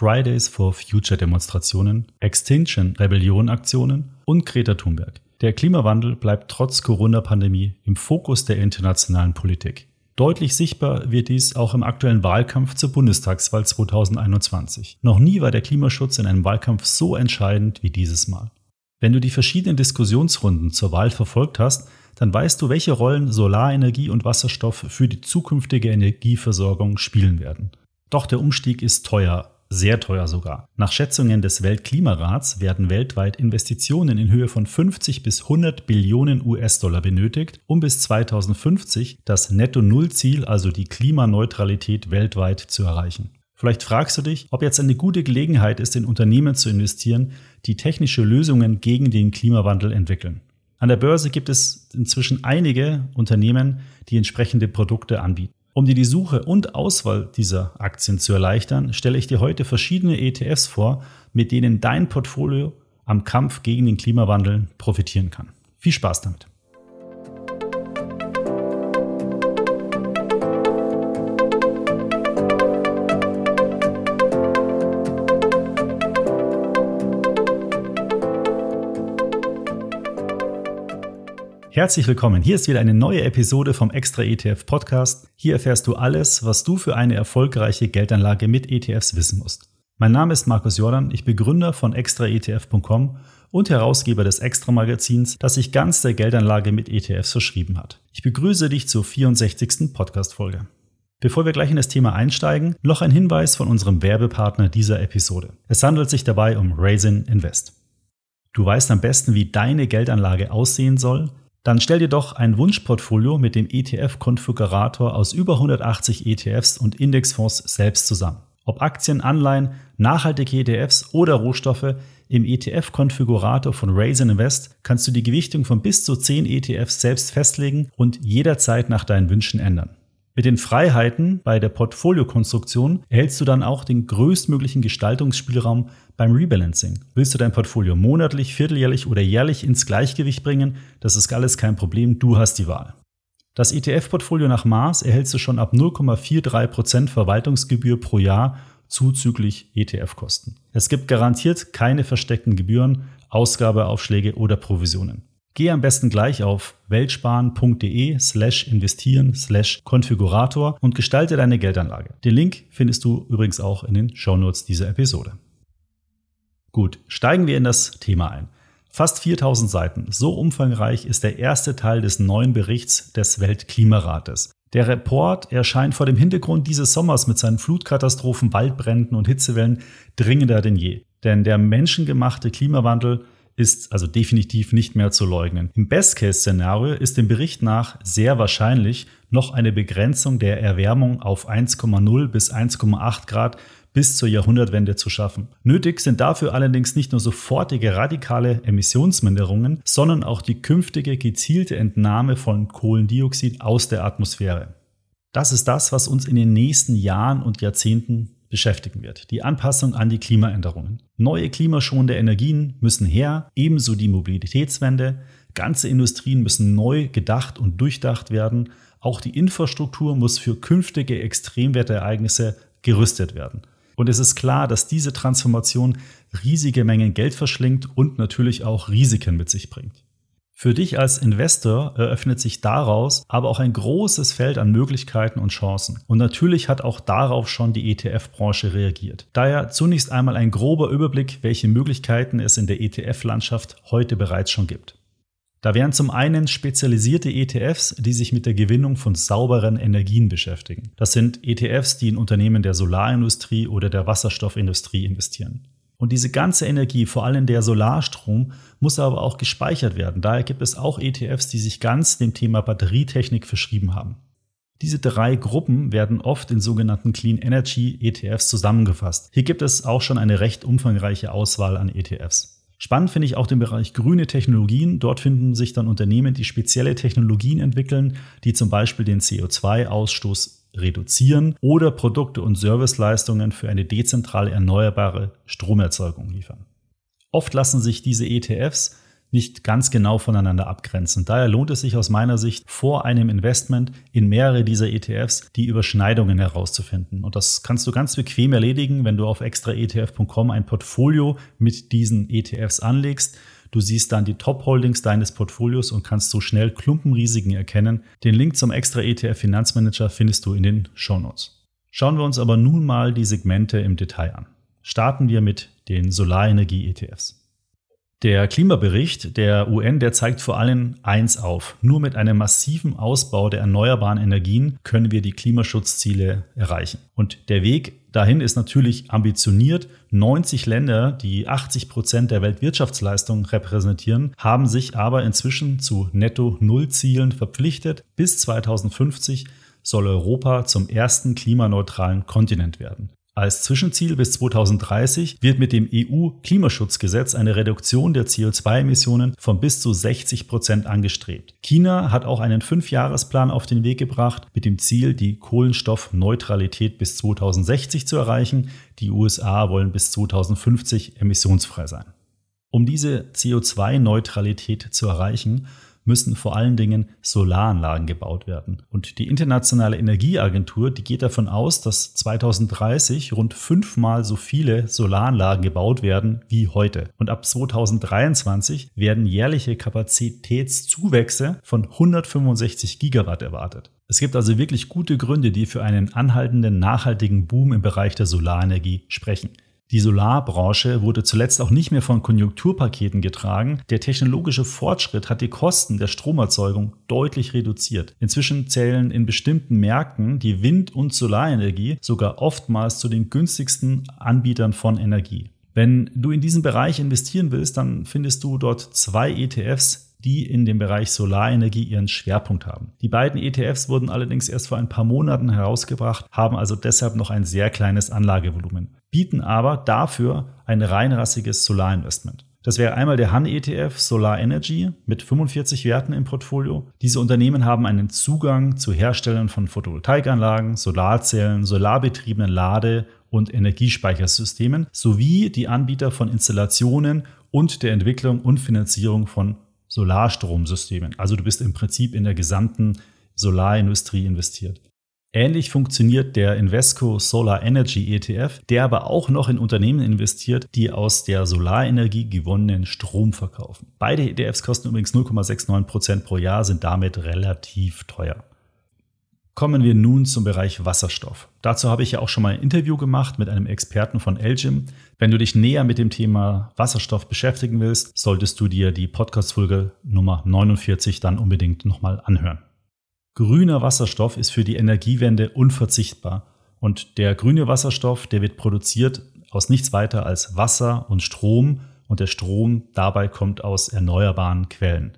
Fridays for Future Demonstrationen, Extinction Rebellion Aktionen und Greta Thunberg. Der Klimawandel bleibt trotz Corona-Pandemie im Fokus der internationalen Politik. Deutlich sichtbar wird dies auch im aktuellen Wahlkampf zur Bundestagswahl 2021. Noch nie war der Klimaschutz in einem Wahlkampf so entscheidend wie dieses Mal. Wenn du die verschiedenen Diskussionsrunden zur Wahl verfolgt hast, dann weißt du, welche Rollen Solarenergie und Wasserstoff für die zukünftige Energieversorgung spielen werden. Doch der Umstieg ist teuer, sehr teuer sogar. Nach Schätzungen des Weltklimarats werden weltweit Investitionen in Höhe von 50 bis 100 Billionen US-Dollar benötigt, um bis 2050 das Netto-Null-Ziel, also die Klimaneutralität weltweit zu erreichen. Vielleicht fragst du dich, ob jetzt eine gute Gelegenheit ist, in Unternehmen zu investieren, die technische Lösungen gegen den Klimawandel entwickeln. An der Börse gibt es inzwischen einige Unternehmen, die entsprechende Produkte anbieten. Um dir die Suche und Auswahl dieser Aktien zu erleichtern, stelle ich dir heute verschiedene ETFs vor, mit denen dein Portfolio am Kampf gegen den Klimawandel profitieren kann. Viel Spaß damit! Herzlich willkommen. Hier ist wieder eine neue Episode vom Extra ETF Podcast. Hier erfährst du alles, was du für eine erfolgreiche Geldanlage mit ETFs wissen musst. Mein Name ist Markus Jordan, ich bin Gründer von extraetf.com und Herausgeber des Extra Magazins, das sich ganz der Geldanlage mit ETFs verschrieben hat. Ich begrüße dich zur 64. Podcast Folge. Bevor wir gleich in das Thema einsteigen, noch ein Hinweis von unserem Werbepartner dieser Episode. Es handelt sich dabei um Raisin Invest. Du weißt am besten, wie deine Geldanlage aussehen soll, dann stell dir doch ein Wunschportfolio mit dem ETF-Konfigurator aus über 180 ETFs und Indexfonds selbst zusammen. Ob Aktien, Anleihen, nachhaltige ETFs oder Rohstoffe, im ETF-Konfigurator von Raisin Invest kannst du die Gewichtung von bis zu 10 ETFs selbst festlegen und jederzeit nach deinen Wünschen ändern. Mit den Freiheiten bei der Portfoliokonstruktion erhältst du dann auch den größtmöglichen Gestaltungsspielraum beim Rebalancing. Willst du dein Portfolio monatlich, vierteljährlich oder jährlich ins Gleichgewicht bringen? Das ist alles kein Problem, du hast die Wahl. Das ETF-Portfolio nach Maß erhältst du schon ab 0,43% Verwaltungsgebühr pro Jahr zuzüglich ETF-Kosten. Es gibt garantiert keine versteckten Gebühren, Ausgabeaufschläge oder Provisionen. Geh am besten gleich auf weltsparen.de slash investieren slash Konfigurator und gestalte deine Geldanlage. Den Link findest du übrigens auch in den Shownotes dieser Episode. Gut, steigen wir in das Thema ein. Fast 4000 Seiten, so umfangreich ist der erste Teil des neuen Berichts des Weltklimarates. Der Report erscheint vor dem Hintergrund dieses Sommers mit seinen Flutkatastrophen, Waldbränden und Hitzewellen dringender denn je. Denn der menschengemachte Klimawandel ist also definitiv nicht mehr zu leugnen. Im Best-Case-Szenario ist dem Bericht nach sehr wahrscheinlich noch eine Begrenzung der Erwärmung auf 1,0 bis 1,8 Grad bis zur Jahrhundertwende zu schaffen. Nötig sind dafür allerdings nicht nur sofortige radikale Emissionsminderungen, sondern auch die künftige gezielte Entnahme von Kohlendioxid aus der Atmosphäre. Das ist das, was uns in den nächsten Jahren und Jahrzehnten beschäftigen wird. Die Anpassung an die Klimaänderungen. Neue klimaschonende Energien müssen her, ebenso die Mobilitätswende. Ganze Industrien müssen neu gedacht und durchdacht werden. Auch die Infrastruktur muss für künftige Extremwetterereignisse gerüstet werden. Und es ist klar, dass diese Transformation riesige Mengen Geld verschlingt und natürlich auch Risiken mit sich bringt. Für dich als Investor eröffnet sich daraus aber auch ein großes Feld an Möglichkeiten und Chancen. Und natürlich hat auch darauf schon die ETF-Branche reagiert. Daher zunächst einmal ein grober Überblick, welche Möglichkeiten es in der ETF-Landschaft heute bereits schon gibt. Da wären zum einen spezialisierte ETFs, die sich mit der Gewinnung von sauberen Energien beschäftigen. Das sind ETFs, die in Unternehmen der Solarindustrie oder der Wasserstoffindustrie investieren. Und diese ganze Energie, vor allem der Solarstrom, muss aber auch gespeichert werden. Daher gibt es auch ETFs, die sich ganz dem Thema Batterietechnik verschrieben haben. Diese drei Gruppen werden oft in sogenannten Clean Energy ETFs zusammengefasst. Hier gibt es auch schon eine recht umfangreiche Auswahl an ETFs. Spannend finde ich auch den Bereich grüne Technologien. Dort finden sich dann Unternehmen, die spezielle Technologien entwickeln, die zum Beispiel den CO2-Ausstoß reduzieren oder Produkte und Serviceleistungen für eine dezentrale erneuerbare Stromerzeugung liefern. Oft lassen sich diese ETFs nicht ganz genau voneinander abgrenzen. Daher lohnt es sich aus meiner Sicht vor einem Investment in mehrere dieser ETFs die Überschneidungen herauszufinden. Und das kannst du ganz bequem erledigen, wenn du auf extraetf.com ein Portfolio mit diesen ETFs anlegst. Du siehst dann die Top-Holdings deines Portfolios und kannst so schnell Klumpenrisiken erkennen. Den Link zum extra ETF Finanzmanager findest du in den Shownotes. Schauen wir uns aber nun mal die Segmente im Detail an. Starten wir mit den Solarenergie-ETFs. Der Klimabericht der UN, der zeigt vor allem eins auf. Nur mit einem massiven Ausbau der erneuerbaren Energien können wir die Klimaschutzziele erreichen. Und der Weg dahin ist natürlich ambitioniert. 90 Länder, die 80 Prozent der Weltwirtschaftsleistung repräsentieren, haben sich aber inzwischen zu Netto-Null-Zielen verpflichtet. Bis 2050 soll Europa zum ersten klimaneutralen Kontinent werden. Als Zwischenziel bis 2030 wird mit dem EU-Klimaschutzgesetz eine Reduktion der CO2-Emissionen von bis zu 60 Prozent angestrebt. China hat auch einen Fünfjahresplan auf den Weg gebracht mit dem Ziel, die Kohlenstoffneutralität bis 2060 zu erreichen. Die USA wollen bis 2050 emissionsfrei sein. Um diese CO2-Neutralität zu erreichen, müssen vor allen Dingen Solaranlagen gebaut werden. Und die Internationale Energieagentur, die geht davon aus, dass 2030 rund fünfmal so viele Solaranlagen gebaut werden wie heute. Und ab 2023 werden jährliche Kapazitätszuwächse von 165 Gigawatt erwartet. Es gibt also wirklich gute Gründe, die für einen anhaltenden nachhaltigen Boom im Bereich der Solarenergie sprechen. Die Solarbranche wurde zuletzt auch nicht mehr von Konjunkturpaketen getragen. Der technologische Fortschritt hat die Kosten der Stromerzeugung deutlich reduziert. Inzwischen zählen in bestimmten Märkten die Wind- und Solarenergie sogar oftmals zu den günstigsten Anbietern von Energie. Wenn du in diesen Bereich investieren willst, dann findest du dort zwei ETFs, die in dem Bereich Solarenergie ihren Schwerpunkt haben. Die beiden ETFs wurden allerdings erst vor ein paar Monaten herausgebracht, haben also deshalb noch ein sehr kleines Anlagevolumen, bieten aber dafür ein reinrassiges Solarinvestment. Das wäre einmal der Han ETF Solar Energy mit 45 Werten im Portfolio. Diese Unternehmen haben einen Zugang zu Herstellern von Photovoltaikanlagen, Solarzellen, solarbetriebenen Lade- und Energiespeichersystemen sowie die Anbieter von Installationen und der Entwicklung und Finanzierung von Solarstromsystemen. Also du bist im Prinzip in der gesamten Solarindustrie investiert. Ähnlich funktioniert der Invesco Solar Energy ETF, der aber auch noch in Unternehmen investiert, die aus der Solarenergie gewonnenen Strom verkaufen. Beide ETFs kosten übrigens 0,69% pro Jahr, sind damit relativ teuer. Kommen wir nun zum Bereich Wasserstoff. Dazu habe ich ja auch schon mal ein Interview gemacht mit einem Experten von Elgin. Wenn du dich näher mit dem Thema Wasserstoff beschäftigen willst, solltest du dir die Podcast-Folge Nummer 49 dann unbedingt nochmal anhören. Grüner Wasserstoff ist für die Energiewende unverzichtbar. Und der grüne Wasserstoff, der wird produziert aus nichts weiter als Wasser und Strom. Und der Strom dabei kommt aus erneuerbaren Quellen.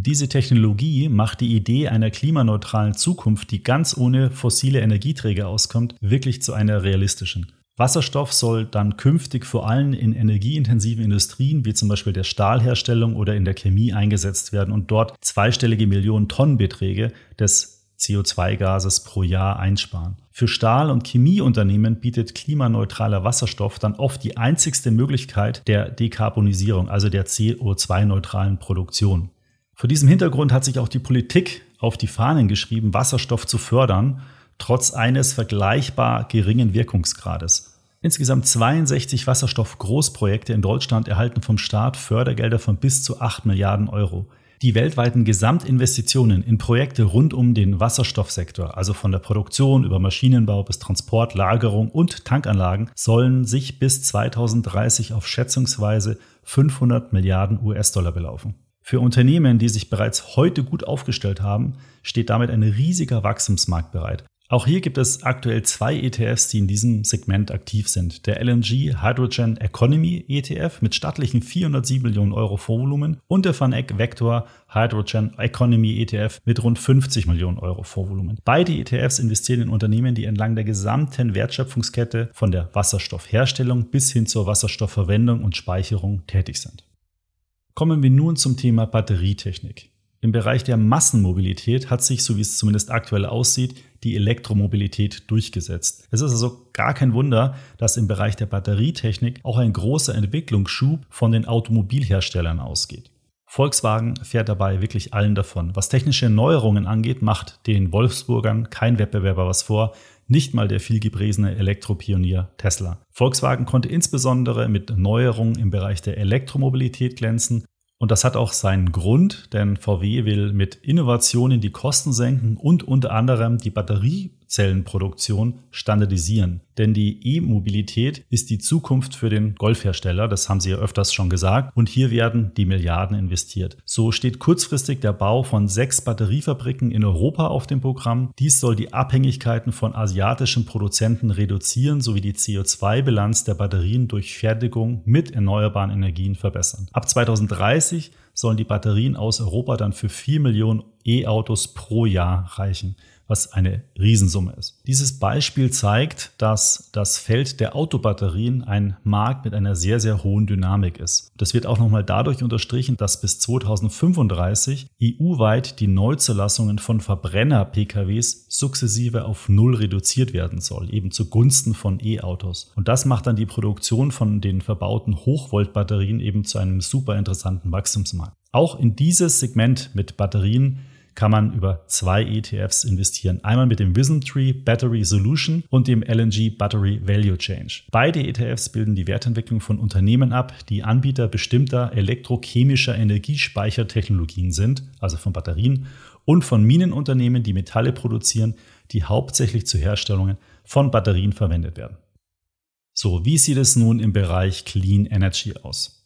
Diese Technologie macht die Idee einer klimaneutralen Zukunft, die ganz ohne fossile Energieträger auskommt, wirklich zu einer realistischen. Wasserstoff soll dann künftig vor allem in energieintensiven Industrien wie zum Beispiel der Stahlherstellung oder in der Chemie eingesetzt werden und dort zweistellige Millionen Tonnenbeträge des CO2-Gases pro Jahr einsparen. Für Stahl- und Chemieunternehmen bietet klimaneutraler Wasserstoff dann oft die einzigste Möglichkeit der Dekarbonisierung, also der CO2-neutralen Produktion. Vor diesem Hintergrund hat sich auch die Politik auf die Fahnen geschrieben, Wasserstoff zu fördern, trotz eines vergleichbar geringen Wirkungsgrades. Insgesamt 62 Wasserstoff-Großprojekte in Deutschland erhalten vom Staat Fördergelder von bis zu 8 Milliarden Euro. Die weltweiten Gesamtinvestitionen in Projekte rund um den Wasserstoffsektor, also von der Produktion über Maschinenbau bis Transport, Lagerung und Tankanlagen, sollen sich bis 2030 auf schätzungsweise 500 Milliarden US-Dollar belaufen. Für Unternehmen, die sich bereits heute gut aufgestellt haben, steht damit ein riesiger Wachstumsmarkt bereit. Auch hier gibt es aktuell zwei ETFs, die in diesem Segment aktiv sind. Der LNG Hydrogen Economy ETF mit stattlichen 407 Millionen Euro Vorvolumen und der Van Eck Vector Hydrogen Economy ETF mit rund 50 Millionen Euro Vorvolumen. Beide ETFs investieren in Unternehmen, die entlang der gesamten Wertschöpfungskette von der Wasserstoffherstellung bis hin zur Wasserstoffverwendung und Speicherung tätig sind. Kommen wir nun zum Thema Batterietechnik. Im Bereich der Massenmobilität hat sich, so wie es zumindest aktuell aussieht, die Elektromobilität durchgesetzt. Es ist also gar kein Wunder, dass im Bereich der Batterietechnik auch ein großer Entwicklungsschub von den Automobilherstellern ausgeht. Volkswagen fährt dabei wirklich allen davon. Was technische Neuerungen angeht, macht den Wolfsburgern kein Wettbewerber was vor, nicht mal der vielgepriesene Elektropionier Tesla. Volkswagen konnte insbesondere mit Neuerungen im Bereich der Elektromobilität glänzen und das hat auch seinen Grund, denn VW will mit Innovationen die Kosten senken und unter anderem die Batteriezellenproduktion standardisieren. Denn die E-Mobilität ist die Zukunft für den Golfhersteller, das haben sie ja öfters schon gesagt, und hier werden die Milliarden investiert. So steht kurzfristig der Bau von sechs Batteriefabriken in Europa auf dem Programm. Dies soll die Abhängigkeiten von asiatischen Produzenten reduzieren sowie die CO2-Bilanz der Batterien durch Fertigung mit erneuerbaren Energien verbessern. Ab 2030 sollen die Batterien aus Europa dann für 4 Millionen E-Autos pro Jahr reichen was eine Riesensumme ist. Dieses Beispiel zeigt, dass das Feld der Autobatterien ein Markt mit einer sehr, sehr hohen Dynamik ist. Das wird auch nochmal dadurch unterstrichen, dass bis 2035 EU-weit die Neuzulassungen von Verbrenner-PKWs sukzessive auf Null reduziert werden soll, eben zugunsten von E-Autos. Und das macht dann die Produktion von den verbauten Hochvoltbatterien eben zu einem super interessanten Wachstumsmarkt. Auch in dieses Segment mit Batterien kann man über zwei ETFs investieren. Einmal mit dem WisdomTree Battery Solution und dem LNG Battery Value Change. Beide ETFs bilden die Wertentwicklung von Unternehmen ab, die Anbieter bestimmter elektrochemischer Energiespeichertechnologien sind, also von Batterien, und von Minenunternehmen, die Metalle produzieren, die hauptsächlich zur Herstellung von Batterien verwendet werden. So, wie sieht es nun im Bereich Clean Energy aus?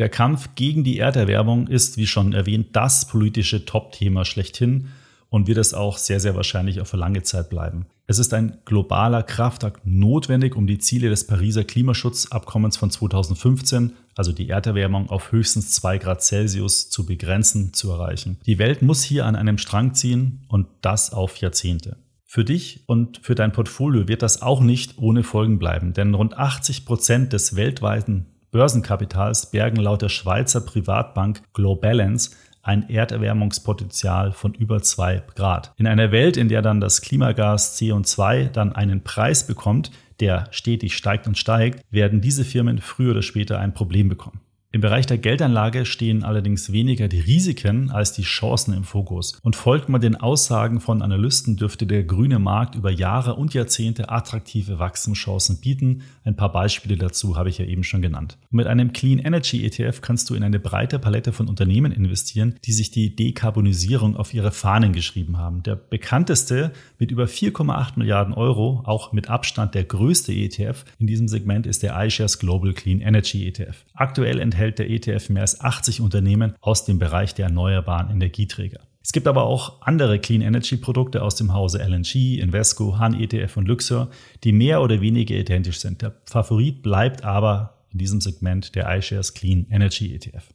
Der Kampf gegen die Erderwärmung ist, wie schon erwähnt, das politische Top-Thema schlechthin und wird es auch sehr, sehr wahrscheinlich auf lange Zeit bleiben. Es ist ein globaler Kraftakt notwendig, um die Ziele des Pariser Klimaschutzabkommens von 2015, also die Erderwärmung auf höchstens 2 Grad Celsius zu begrenzen, zu erreichen. Die Welt muss hier an einem Strang ziehen und das auf Jahrzehnte. Für dich und für dein Portfolio wird das auch nicht ohne Folgen bleiben, denn rund 80 Prozent des weltweiten Börsenkapitals bergen laut der Schweizer Privatbank Globalance ein Erderwärmungspotenzial von über zwei Grad. In einer Welt, in der dann das Klimagas CO2 dann einen Preis bekommt, der stetig steigt und steigt, werden diese Firmen früher oder später ein Problem bekommen. Im Bereich der Geldanlage stehen allerdings weniger die Risiken als die Chancen im Fokus. Und folgt man den Aussagen von Analysten, dürfte der grüne Markt über Jahre und Jahrzehnte attraktive Wachstumschancen bieten. Ein paar Beispiele dazu habe ich ja eben schon genannt. Mit einem Clean Energy ETF kannst du in eine breite Palette von Unternehmen investieren, die sich die Dekarbonisierung auf ihre Fahnen geschrieben haben. Der bekannteste mit über 4,8 Milliarden Euro, auch mit Abstand der größte ETF in diesem Segment ist der iShares Global Clean Energy ETF. Aktuell enthält enthält der ETF mehr als 80 Unternehmen aus dem Bereich der erneuerbaren Energieträger. Es gibt aber auch andere Clean Energy Produkte aus dem Hause LNG, Invesco, Han ETF und Luxor, die mehr oder weniger identisch sind. Der Favorit bleibt aber in diesem Segment der iShares Clean Energy ETF.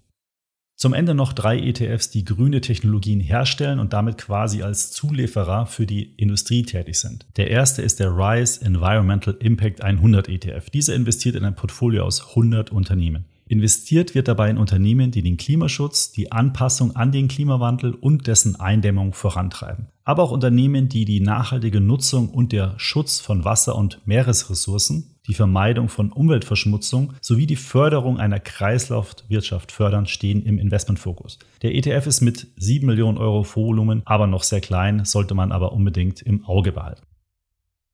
Zum Ende noch drei ETFs, die grüne Technologien herstellen und damit quasi als Zulieferer für die Industrie tätig sind. Der erste ist der RISE Environmental Impact 100 ETF. Dieser investiert in ein Portfolio aus 100 Unternehmen. Investiert wird dabei in Unternehmen, die den Klimaschutz, die Anpassung an den Klimawandel und dessen Eindämmung vorantreiben. Aber auch Unternehmen, die die nachhaltige Nutzung und der Schutz von Wasser- und Meeresressourcen, die Vermeidung von Umweltverschmutzung sowie die Förderung einer Kreislaufwirtschaft fördern, stehen im Investmentfokus. Der ETF ist mit 7 Millionen Euro Volumen aber noch sehr klein, sollte man aber unbedingt im Auge behalten.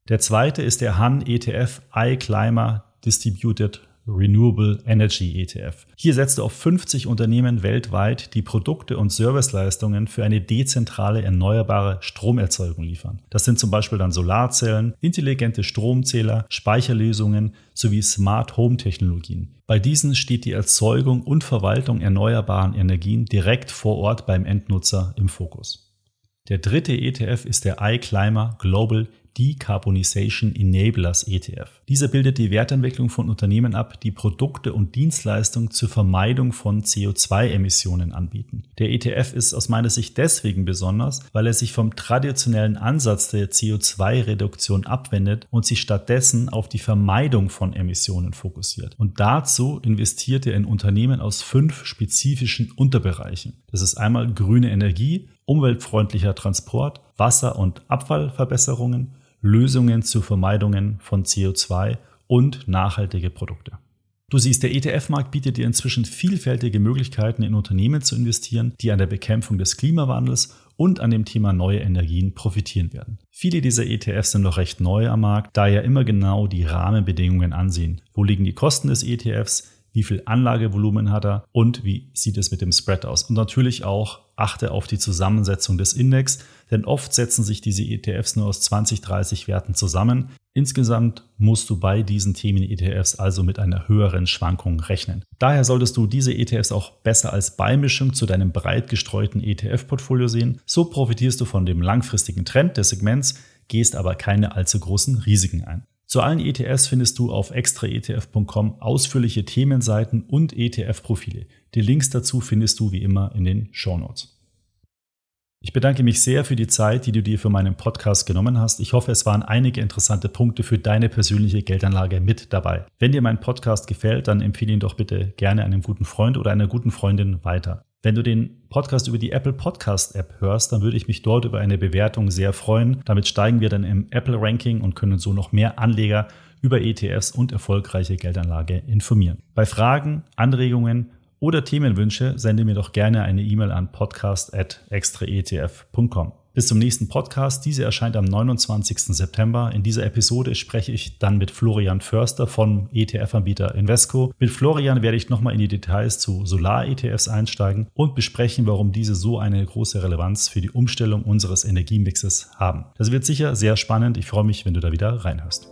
Der zweite ist der Han ETF iClimber Distributed Renewable Energy ETF. Hier setzt du auf 50 Unternehmen weltweit, die Produkte und Serviceleistungen für eine dezentrale erneuerbare Stromerzeugung liefern. Das sind zum Beispiel dann Solarzellen, intelligente Stromzähler, Speicherlösungen sowie Smart Home Technologien. Bei diesen steht die Erzeugung und Verwaltung erneuerbaren Energien direkt vor Ort beim Endnutzer im Fokus. Der dritte ETF ist der iClimber Global Decarbonization Enablers ETF. Dieser bildet die Wertentwicklung von Unternehmen ab, die Produkte und Dienstleistungen zur Vermeidung von CO2-Emissionen anbieten. Der ETF ist aus meiner Sicht deswegen besonders, weil er sich vom traditionellen Ansatz der CO2-Reduktion abwendet und sich stattdessen auf die Vermeidung von Emissionen fokussiert. Und dazu investiert er in Unternehmen aus fünf spezifischen Unterbereichen. Das ist einmal grüne Energie, umweltfreundlicher Transport, Wasser- und Abfallverbesserungen, Lösungen zur Vermeidung von CO2 und nachhaltige Produkte. Du siehst, der ETF-Markt bietet dir inzwischen vielfältige Möglichkeiten, in Unternehmen zu investieren, die an der Bekämpfung des Klimawandels und an dem Thema neue Energien profitieren werden. Viele dieser ETFs sind noch recht neu am Markt, da ja immer genau die Rahmenbedingungen ansehen. Wo liegen die Kosten des ETFs? Wie viel Anlagevolumen hat er? Und wie sieht es mit dem Spread aus? Und natürlich auch achte auf die Zusammensetzung des Index, denn oft setzen sich diese ETFs nur aus 20, 30 Werten zusammen. Insgesamt musst du bei diesen Themen-ETFs also mit einer höheren Schwankung rechnen. Daher solltest du diese ETFs auch besser als Beimischung zu deinem breit gestreuten ETF-Portfolio sehen. So profitierst du von dem langfristigen Trend des Segments, gehst aber keine allzu großen Risiken ein. Zu allen ETFs findest du auf extraetf.com ausführliche Themenseiten und ETF-Profile. Die Links dazu findest du wie immer in den Show Notes. Ich bedanke mich sehr für die Zeit, die du dir für meinen Podcast genommen hast. Ich hoffe, es waren einige interessante Punkte für deine persönliche Geldanlage mit dabei. Wenn dir mein Podcast gefällt, dann empfehle ihn doch bitte gerne einem guten Freund oder einer guten Freundin weiter. Wenn du den Podcast über die Apple Podcast App hörst, dann würde ich mich dort über eine Bewertung sehr freuen. Damit steigen wir dann im Apple Ranking und können so noch mehr Anleger über ETFs und erfolgreiche Geldanlage informieren. Bei Fragen, Anregungen oder Themenwünsche sende mir doch gerne eine E-Mail an podcast.extraetf.com. Bis zum nächsten Podcast. Diese erscheint am 29. September. In dieser Episode spreche ich dann mit Florian Förster vom ETF-Anbieter Invesco. Mit Florian werde ich nochmal in die Details zu Solar-ETFs einsteigen und besprechen, warum diese so eine große Relevanz für die Umstellung unseres Energiemixes haben. Das wird sicher sehr spannend. Ich freue mich, wenn du da wieder reinhörst.